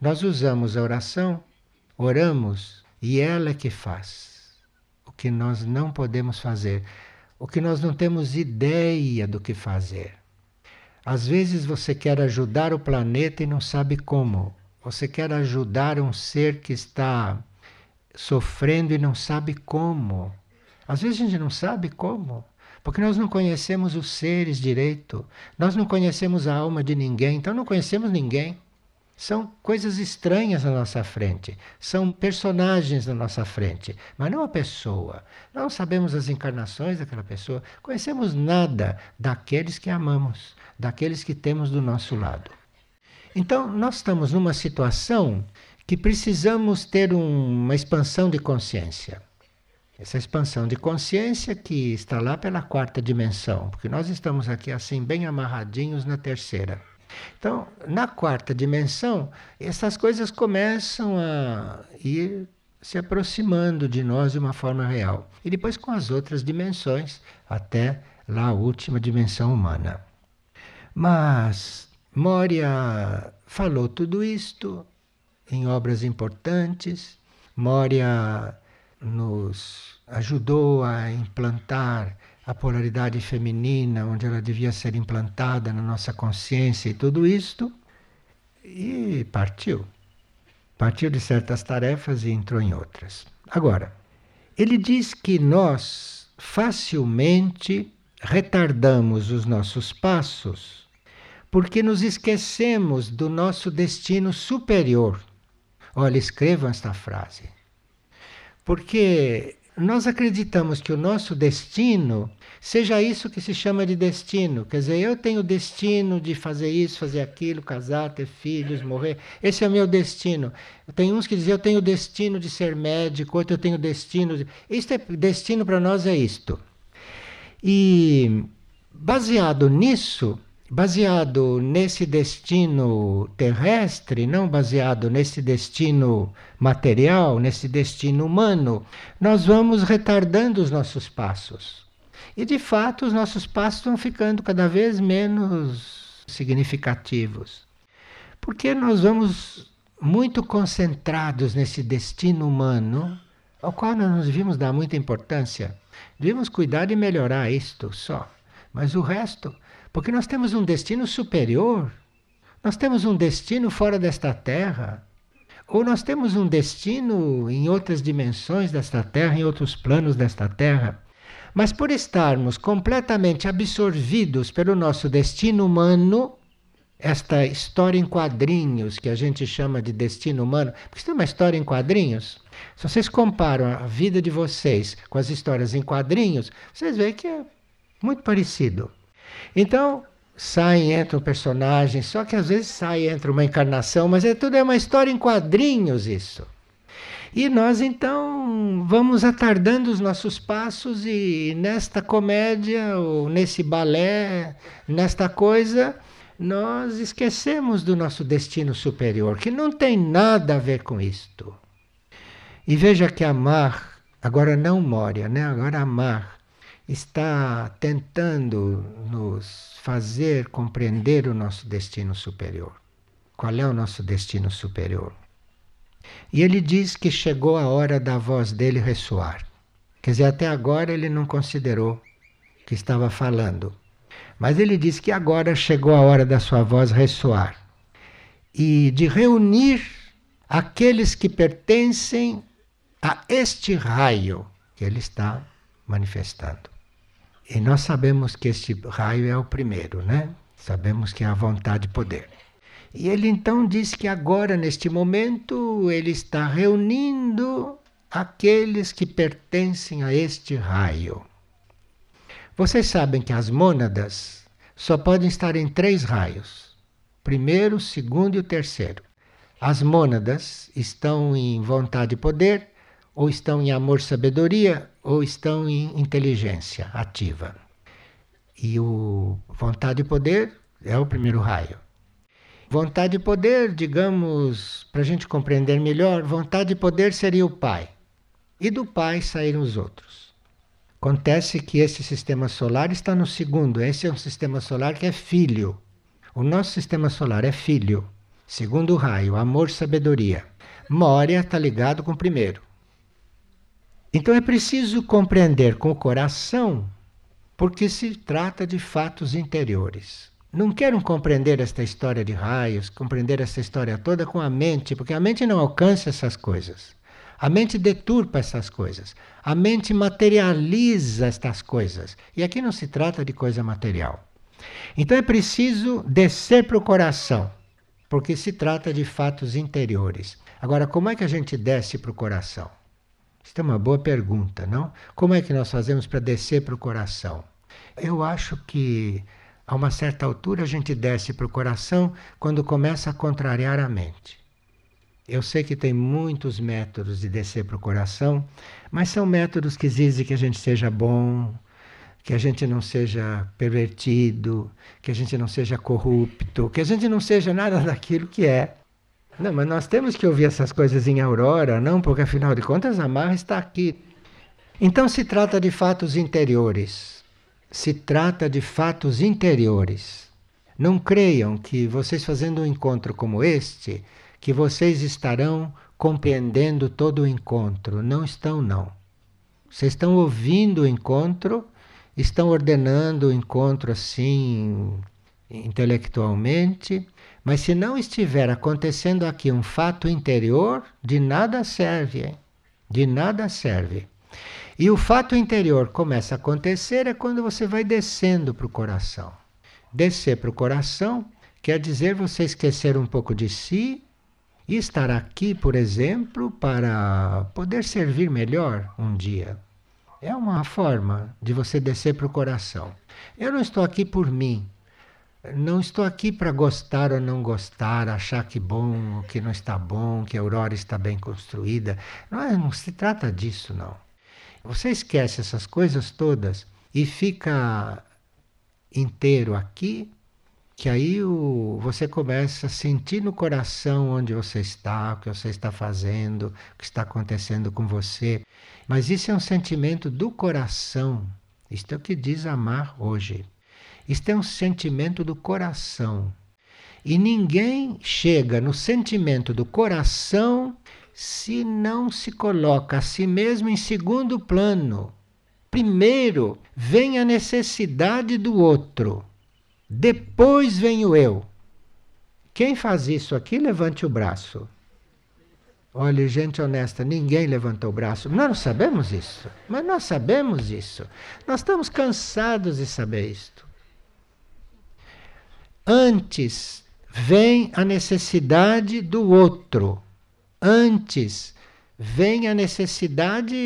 Nós usamos a oração, oramos, e ela é que faz o que nós não podemos fazer, o que nós não temos ideia do que fazer. Às vezes você quer ajudar o planeta e não sabe como. Você quer ajudar um ser que está sofrendo e não sabe como. Às vezes a gente não sabe como, porque nós não conhecemos os seres direito, nós não conhecemos a alma de ninguém, então não conhecemos ninguém. São coisas estranhas na nossa frente, são personagens na nossa frente, mas não a pessoa. Não sabemos as encarnações daquela pessoa, conhecemos nada daqueles que amamos, daqueles que temos do nosso lado. Então, nós estamos numa situação que precisamos ter um, uma expansão de consciência. Essa expansão de consciência que está lá pela quarta dimensão, porque nós estamos aqui assim, bem amarradinhos na terceira. Então, na quarta dimensão, essas coisas começam a ir se aproximando de nós de uma forma real. E depois com as outras dimensões, até lá a última dimensão humana. Mas Moria falou tudo isto em obras importantes. Moria nos ajudou a implantar a polaridade feminina, onde ela devia ser implantada na nossa consciência e tudo isto, e partiu. Partiu de certas tarefas e entrou em outras. Agora, ele diz que nós facilmente retardamos os nossos passos porque nos esquecemos do nosso destino superior. Olha, escrevam esta frase. Porque nós acreditamos que o nosso destino seja isso que se chama de destino. Quer dizer, eu tenho destino de fazer isso, fazer aquilo, casar, ter filhos, morrer. Esse é o meu destino. Tem uns que dizem, eu tenho destino de ser médico, outro eu tenho destino de. Isto é, destino para nós é isto. E baseado nisso, baseado nesse destino terrestre, não baseado nesse destino material, nesse destino humano, nós vamos retardando os nossos passos. E de fato, os nossos passos vão ficando cada vez menos significativos. Porque nós vamos muito concentrados nesse destino humano, ao qual nós não devíamos dar muita importância. Devíamos cuidar de melhorar isto só. Mas o resto porque nós temos um destino superior. Nós temos um destino fora desta terra. Ou nós temos um destino em outras dimensões desta terra, em outros planos desta terra. Mas por estarmos completamente absorvidos pelo nosso destino humano, esta história em quadrinhos que a gente chama de destino humano, porque isso é uma história em quadrinhos. Se vocês comparam a vida de vocês com as histórias em quadrinhos, vocês veem que é muito parecido. Então, sai entra um personagem, só que às vezes sai entra uma encarnação, mas é tudo é uma história em quadrinhos isso. E nós então vamos atardando os nossos passos e nesta comédia ou nesse balé, nesta coisa, nós esquecemos do nosso destino superior, que não tem nada a ver com isto. E veja que amar, agora não Moria, né? agora amar, está tentando nos fazer compreender o nosso destino superior. Qual é o nosso destino superior? E ele diz que chegou a hora da voz dele ressoar. Quer dizer, até agora ele não considerou que estava falando. Mas ele diz que agora chegou a hora da sua voz ressoar e de reunir aqueles que pertencem a este raio que ele está manifestando. E nós sabemos que este raio é o primeiro, né? Sabemos que é a vontade e poder. E ele então diz que agora, neste momento, ele está reunindo aqueles que pertencem a este raio. Vocês sabem que as mônadas só podem estar em três raios: primeiro, segundo e o terceiro. As mônadas estão em vontade e poder, ou estão em amor-sabedoria, ou estão em inteligência ativa. E o vontade e poder é o primeiro raio. Vontade e poder, digamos, para a gente compreender melhor, vontade e poder seria o pai. E do pai saíram os outros. Acontece que esse sistema solar está no segundo. Esse é um sistema solar que é filho. O nosso sistema solar é filho. Segundo raio, amor, sabedoria. Mória está ligado com o primeiro. Então é preciso compreender com o coração, porque se trata de fatos interiores. Não quero compreender esta história de raios, compreender essa história toda com a mente, porque a mente não alcança essas coisas. A mente deturpa essas coisas. A mente materializa estas coisas. E aqui não se trata de coisa material. Então é preciso descer para o coração porque se trata de fatos interiores. Agora, como é que a gente desce para o coração? Isso é uma boa pergunta, não? Como é que nós fazemos para descer para o coração? Eu acho que a uma certa altura a gente desce para o coração quando começa a contrariar a mente. Eu sei que tem muitos métodos de descer para o coração, mas são métodos que exigem que a gente seja bom, que a gente não seja pervertido, que a gente não seja corrupto, que a gente não seja nada daquilo que é. Não, mas nós temos que ouvir essas coisas em Aurora, não? Porque afinal de contas a Marra está aqui. Então se trata de fatos interiores. Se trata de fatos interiores. Não creiam que vocês fazendo um encontro como este, que vocês estarão compreendendo todo o encontro. Não estão, não. Vocês estão ouvindo o encontro estão ordenando o encontro assim intelectualmente, mas se não estiver acontecendo aqui um fato interior, de nada serve, de nada serve. E o fato interior começa a acontecer é quando você vai descendo para o coração. Descer para o coração quer dizer você esquecer um pouco de si e estar aqui, por exemplo, para poder servir melhor um dia. É uma forma de você descer para o coração. Eu não estou aqui por mim. Não estou aqui para gostar ou não gostar, achar que bom, que não está bom, que a aurora está bem construída. Não, é, não se trata disso, não. Você esquece essas coisas todas e fica inteiro aqui, que aí o, você começa a sentir no coração onde você está, o que você está fazendo, o que está acontecendo com você. Mas isso é um sentimento do coração. Isto é o que diz amar hoje. Isto é um sentimento do coração. E ninguém chega no sentimento do coração se não se coloca a si mesmo em segundo plano. Primeiro vem a necessidade do outro, depois vem o eu. Quem faz isso aqui, levante o braço. Olha, gente honesta, ninguém levantou o braço. Nós não sabemos isso. Mas nós sabemos isso. Nós estamos cansados de saber isto. Antes vem a necessidade do outro. Antes vem a necessidade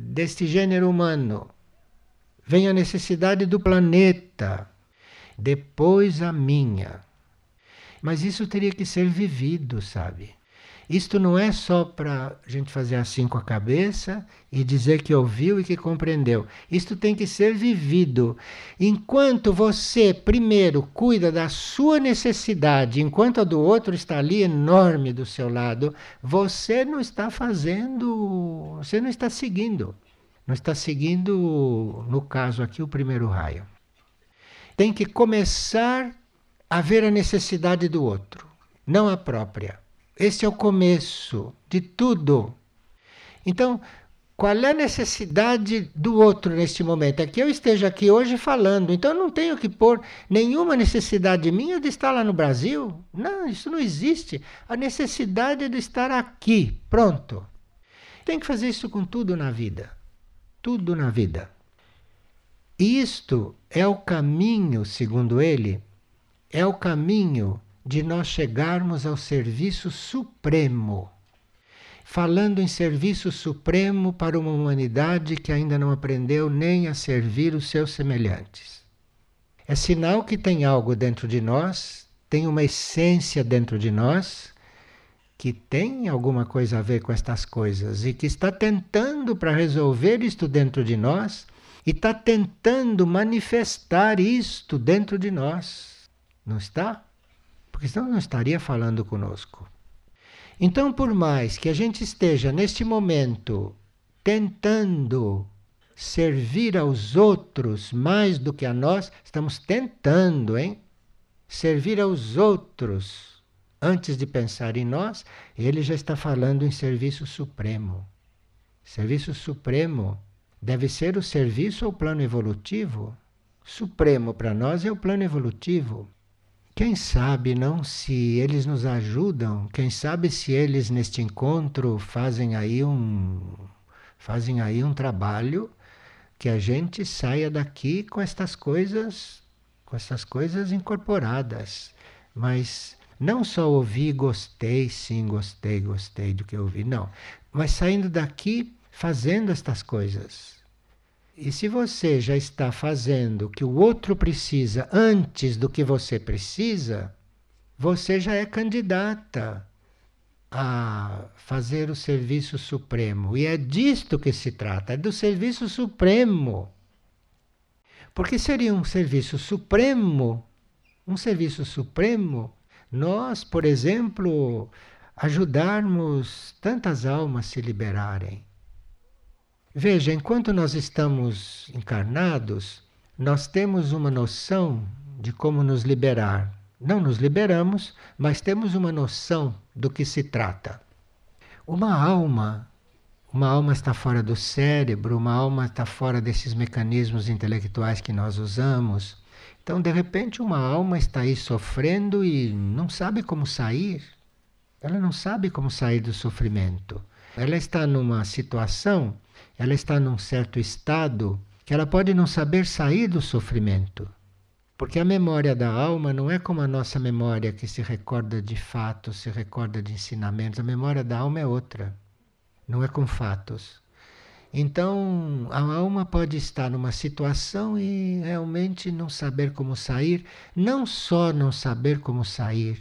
deste gênero humano. Vem a necessidade do planeta. Depois a minha. Mas isso teria que ser vivido, sabe? Isto não é só para a gente fazer assim com a cabeça e dizer que ouviu e que compreendeu. Isto tem que ser vivido. Enquanto você, primeiro, cuida da sua necessidade, enquanto a do outro está ali enorme do seu lado, você não está fazendo, você não está seguindo. Não está seguindo, no caso aqui, o primeiro raio. Tem que começar a ver a necessidade do outro, não a própria. Esse é o começo de tudo. Então, qual é a necessidade do outro neste momento? É que eu esteja aqui hoje falando, então eu não tenho que pôr nenhuma necessidade minha de estar lá no Brasil. Não, isso não existe. A necessidade é de estar aqui, pronto. Tem que fazer isso com tudo na vida. Tudo na vida. Isto é o caminho, segundo ele, é o caminho de nós chegarmos ao serviço supremo. falando em serviço supremo para uma humanidade que ainda não aprendeu nem a servir os seus semelhantes. É sinal que tem algo dentro de nós, tem uma essência dentro de nós que tem alguma coisa a ver com estas coisas e que está tentando para resolver isto dentro de nós e está tentando manifestar isto dentro de nós. Não está? Porque senão não estaria falando conosco. Então, por mais que a gente esteja neste momento tentando servir aos outros mais do que a nós, estamos tentando, hein? Servir aos outros antes de pensar em nós, ele já está falando em serviço supremo. Serviço supremo deve ser o serviço ao plano evolutivo. Supremo para nós é o plano evolutivo. Quem sabe não se eles nos ajudam, quem sabe se eles neste encontro fazem aí um fazem aí um trabalho que a gente saia daqui com estas coisas, com essas coisas incorporadas. Mas não só ouvi, gostei, sim, gostei, gostei do que ouvi, não. Mas saindo daqui fazendo estas coisas. E se você já está fazendo o que o outro precisa antes do que você precisa, você já é candidata a fazer o serviço supremo. E é disto que se trata, é do serviço supremo. Porque seria um serviço supremo, um serviço supremo, nós, por exemplo, ajudarmos tantas almas se liberarem Veja, enquanto nós estamos encarnados, nós temos uma noção de como nos liberar. Não nos liberamos, mas temos uma noção do que se trata. Uma alma, uma alma está fora do cérebro, uma alma está fora desses mecanismos intelectuais que nós usamos. Então, de repente, uma alma está aí sofrendo e não sabe como sair. Ela não sabe como sair do sofrimento. Ela está numa situação ela está num certo estado que ela pode não saber sair do sofrimento. Porque a memória da alma não é como a nossa memória que se recorda de fatos, se recorda de ensinamentos. A memória da alma é outra, não é com fatos. Então, a alma pode estar numa situação e realmente não saber como sair, não só não saber como sair,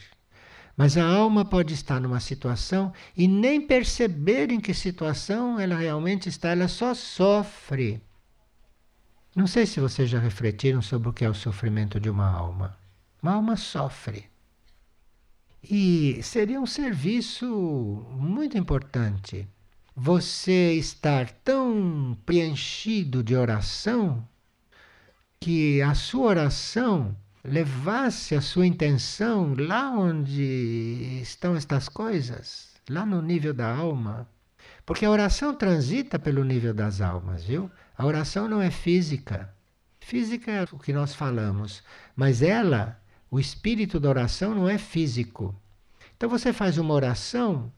mas a alma pode estar numa situação e nem perceber em que situação ela realmente está, ela só sofre. Não sei se vocês já refletiram sobre o que é o sofrimento de uma alma. Uma alma sofre. E seria um serviço muito importante você estar tão preenchido de oração que a sua oração levasse a sua intenção lá onde estão estas coisas, lá no nível da alma. Porque a oração transita pelo nível das almas, viu? A oração não é física. Física é o que nós falamos, mas ela, o espírito da oração não é físico. Então você faz uma oração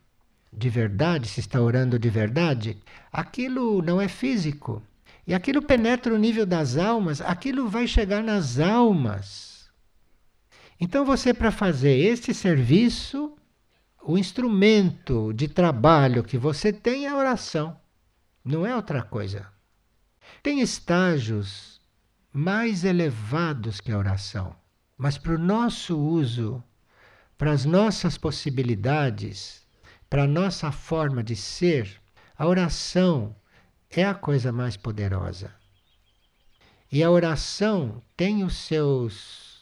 de verdade, se está orando de verdade, aquilo não é físico. E aquilo penetra o nível das almas, aquilo vai chegar nas almas. Então, você, para fazer este serviço, o instrumento de trabalho que você tem é a oração, não é outra coisa. Tem estágios mais elevados que a oração, mas para o nosso uso, para as nossas possibilidades, para a nossa forma de ser, a oração é a coisa mais poderosa. E a oração tem os seus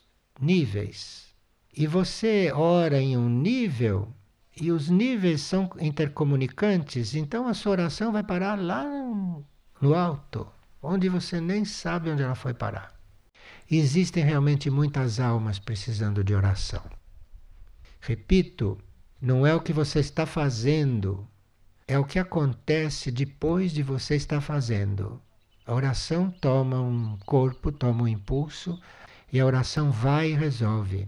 níveis. E você ora em um nível e os níveis são intercomunicantes, então a sua oração vai parar lá no alto, onde você nem sabe onde ela foi parar. Existem realmente muitas almas precisando de oração. Repito, não é o que você está fazendo, é o que acontece depois de você estar fazendo. A oração toma um corpo, toma um impulso, e a oração vai e resolve.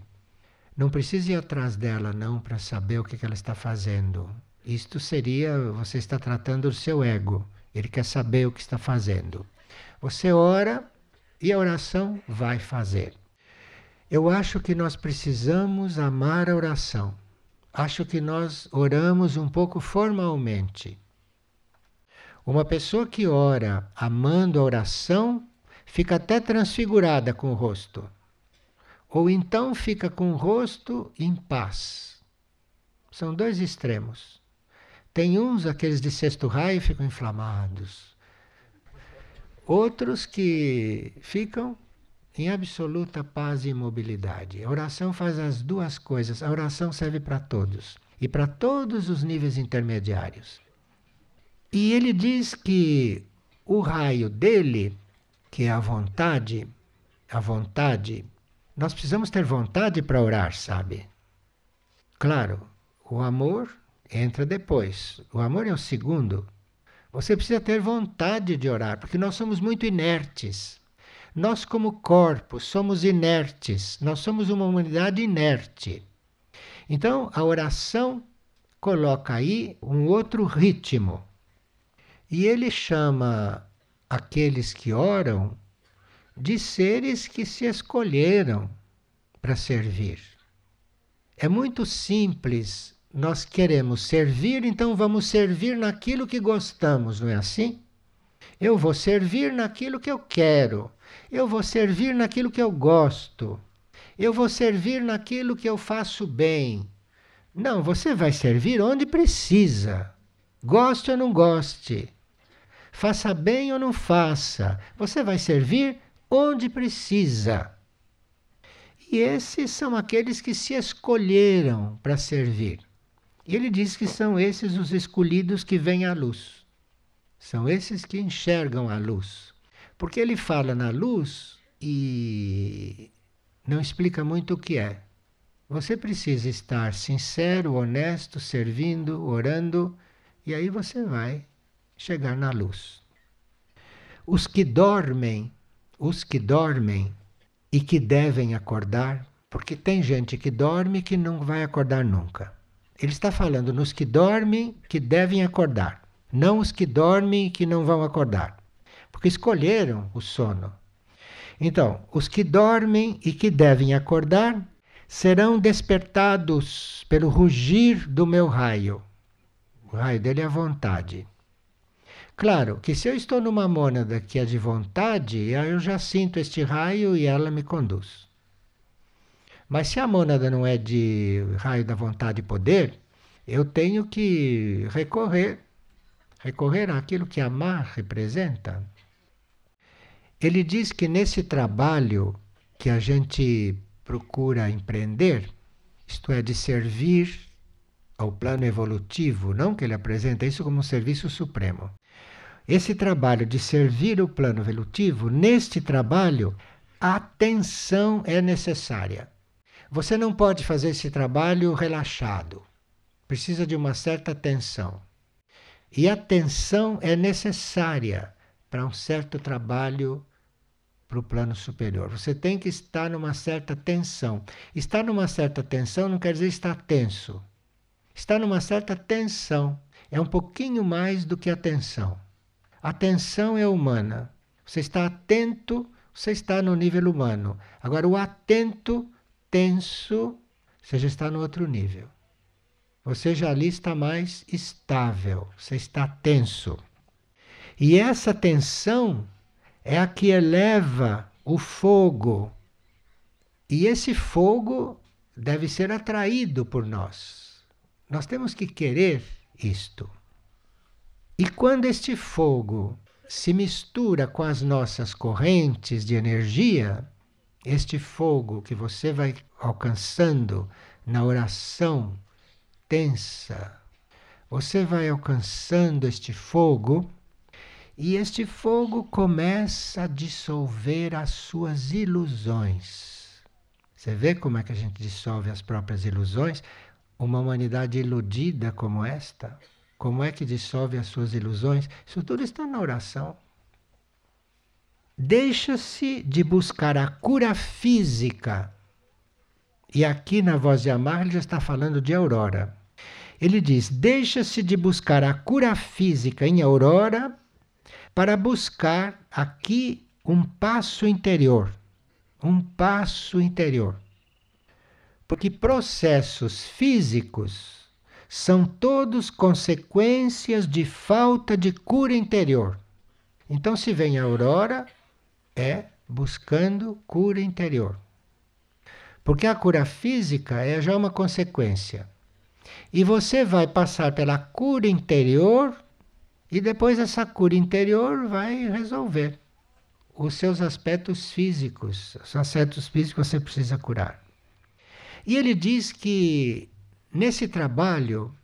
Não precisa ir atrás dela, não, para saber o que ela está fazendo. Isto seria, você está tratando do seu ego. Ele quer saber o que está fazendo. Você ora e a oração vai fazer. Eu acho que nós precisamos amar a oração. acho que nós oramos um pouco formalmente. Uma pessoa que ora amando a oração fica até transfigurada com o rosto. Ou então fica com o rosto em paz. São dois extremos. Tem uns, aqueles de sexto raio, ficam inflamados. Outros que ficam em absoluta paz e imobilidade. A oração faz as duas coisas. A oração serve para todos e para todos os níveis intermediários. E ele diz que o raio dele, que é a vontade, a vontade, nós precisamos ter vontade para orar, sabe? Claro, o amor entra depois. O amor é o segundo. Você precisa ter vontade de orar, porque nós somos muito inertes. Nós, como corpo, somos inertes. Nós somos uma humanidade inerte. Então, a oração coloca aí um outro ritmo. E ele chama aqueles que oram de seres que se escolheram para servir. É muito simples nós queremos servir, então vamos servir naquilo que gostamos, não é assim? Eu vou servir naquilo que eu quero. Eu vou servir naquilo que eu gosto. Eu vou servir naquilo que eu faço bem. Não, você vai servir onde precisa. Goste ou não goste. Faça bem ou não faça. Você vai servir onde precisa. E esses são aqueles que se escolheram para servir. E ele diz que são esses os escolhidos que vêm à luz. São esses que enxergam a luz. Porque ele fala na luz e não explica muito o que é. Você precisa estar sincero, honesto, servindo, orando, e aí você vai chegar na luz. Os que dormem, os que dormem e que devem acordar, porque tem gente que dorme que não vai acordar nunca. Ele está falando nos que dormem que devem acordar, não os que dormem que não vão acordar, porque escolheram o sono. Então, os que dormem e que devem acordar serão despertados pelo rugir do meu raio. O raio dele é a vontade. Claro que se eu estou numa mônada que é de vontade, eu já sinto este raio e ela me conduz. Mas se a mônada não é de raio da vontade e poder, eu tenho que recorrer, recorrer àquilo que amar representa. Ele diz que nesse trabalho que a gente procura empreender, isto é, de servir ao plano evolutivo, não que ele apresenta isso como um serviço supremo. Esse trabalho de servir o plano evolutivo, neste trabalho, atenção é necessária. Você não pode fazer esse trabalho relaxado. Precisa de uma certa atenção. E atenção é necessária para um certo trabalho para o plano superior. Você tem que estar numa certa tensão. Estar numa certa tensão não quer dizer estar tenso. Estar numa certa tensão é um pouquinho mais do que a tensão. A tensão é humana. Você está atento, você está no nível humano. Agora, o atento tenso, você já está no outro nível. Você já ali está mais estável, você está tenso. E essa tensão é a que eleva o fogo. E esse fogo deve ser atraído por nós. Nós temos que querer isto. E quando este fogo se mistura com as nossas correntes de energia, este fogo que você vai alcançando na oração tensa, você vai alcançando este fogo e este fogo começa a dissolver as suas ilusões. Você vê como é que a gente dissolve as próprias ilusões? Uma humanidade iludida como esta, como é que dissolve as suas ilusões? Isso tudo está na oração. Deixa-se de buscar a cura física. E aqui na voz de Amar ele já está falando de aurora. Ele diz: deixa-se de buscar a cura física em aurora para buscar aqui um passo interior. Um passo interior. Porque processos físicos são todos consequências de falta de cura interior. Então, se vem a aurora, é buscando cura interior. Porque a cura física é já uma consequência. E você vai passar pela cura interior e depois essa cura interior vai resolver os seus aspectos físicos. Os aspectos físicos você precisa curar. E ele diz que nesse trabalho,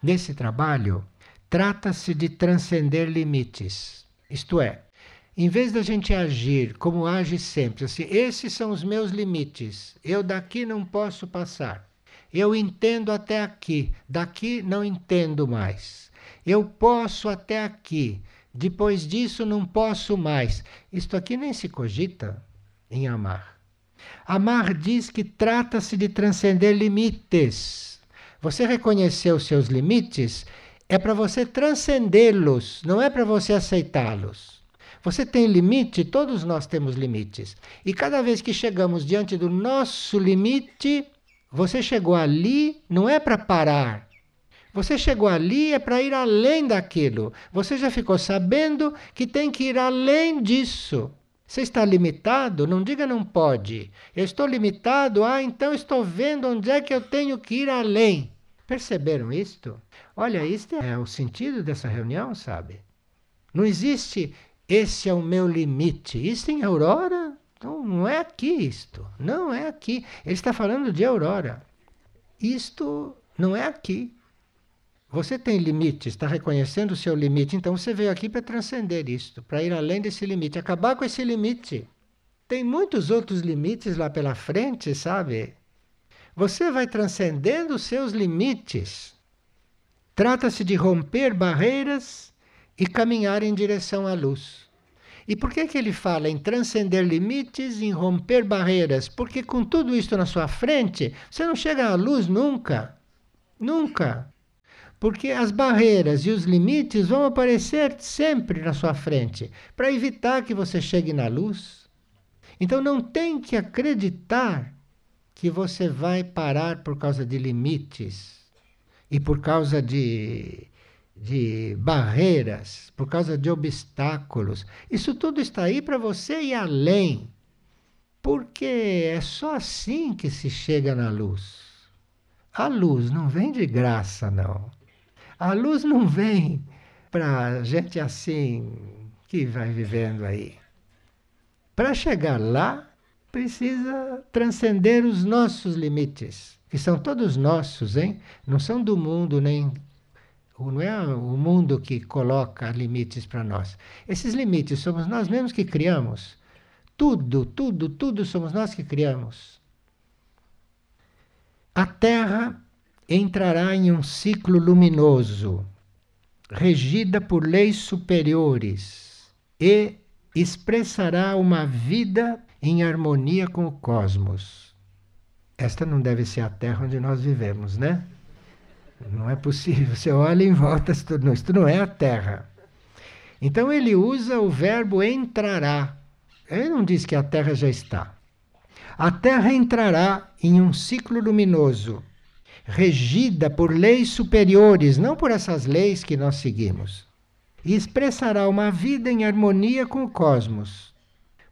nesse trabalho, trata-se de transcender limites. Isto é, em vez da gente agir como age sempre, assim, esses são os meus limites, eu daqui não posso passar. Eu entendo até aqui, daqui não entendo mais. Eu posso até aqui, depois disso não posso mais. Isto aqui nem se cogita em amar. Amar diz que trata-se de transcender limites. Você reconhecer os seus limites é para você transcendê-los, não é para você aceitá-los. Você tem limite, todos nós temos limites. E cada vez que chegamos diante do nosso limite, você chegou ali não é para parar. Você chegou ali é para ir além daquilo. Você já ficou sabendo que tem que ir além disso. Você está limitado? Não diga não pode. Eu estou limitado, ah, então estou vendo onde é que eu tenho que ir além. Perceberam isto? Olha, isto é o sentido dessa reunião, sabe? Não existe esse é o meu limite. Isso em Aurora então, não é aqui isto. Não é aqui. Ele está falando de Aurora. Isto não é aqui. Você tem limite, está reconhecendo o seu limite, então você veio aqui para transcender isto, para ir além desse limite, acabar com esse limite. Tem muitos outros limites lá pela frente, sabe? Você vai transcendendo os seus limites. Trata-se de romper barreiras e caminhar em direção à luz. E por que, que ele fala em transcender limites, em romper barreiras? Porque com tudo isso na sua frente, você não chega à luz nunca. Nunca. Porque as barreiras e os limites vão aparecer sempre na sua frente para evitar que você chegue na luz. Então não tem que acreditar que você vai parar por causa de limites e por causa de de barreiras, por causa de obstáculos. Isso tudo está aí para você ir além. Porque é só assim que se chega na luz. A luz não vem de graça, não. A luz não vem para gente assim que vai vivendo aí. Para chegar lá, precisa transcender os nossos limites, que são todos nossos, hein? Não são do mundo nem não é o mundo que coloca limites para nós. Esses limites somos nós mesmos que criamos. Tudo, tudo, tudo somos nós que criamos. A Terra entrará em um ciclo luminoso, regida por leis superiores, e expressará uma vida em harmonia com o cosmos. Esta não deve ser a Terra onde nós vivemos, né? Não é possível. Você olha em volta, isto não, isto não é a Terra. Então ele usa o verbo entrará. Ele não diz que a Terra já está. A Terra entrará em um ciclo luminoso, regida por leis superiores, não por essas leis que nós seguimos, e expressará uma vida em harmonia com o cosmos.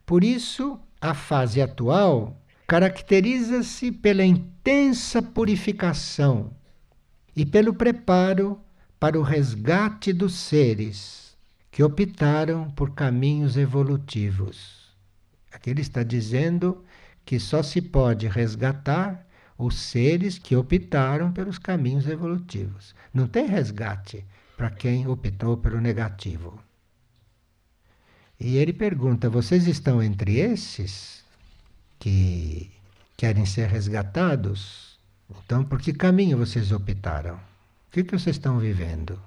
Por isso, a fase atual caracteriza-se pela intensa purificação e pelo preparo para o resgate dos seres que optaram por caminhos evolutivos. Aqui ele está dizendo que só se pode resgatar os seres que optaram pelos caminhos evolutivos. Não tem resgate para quem optou pelo negativo. E ele pergunta: vocês estão entre esses que querem ser resgatados? Então, por que caminho vocês optaram? O que, vocês estão vivendo?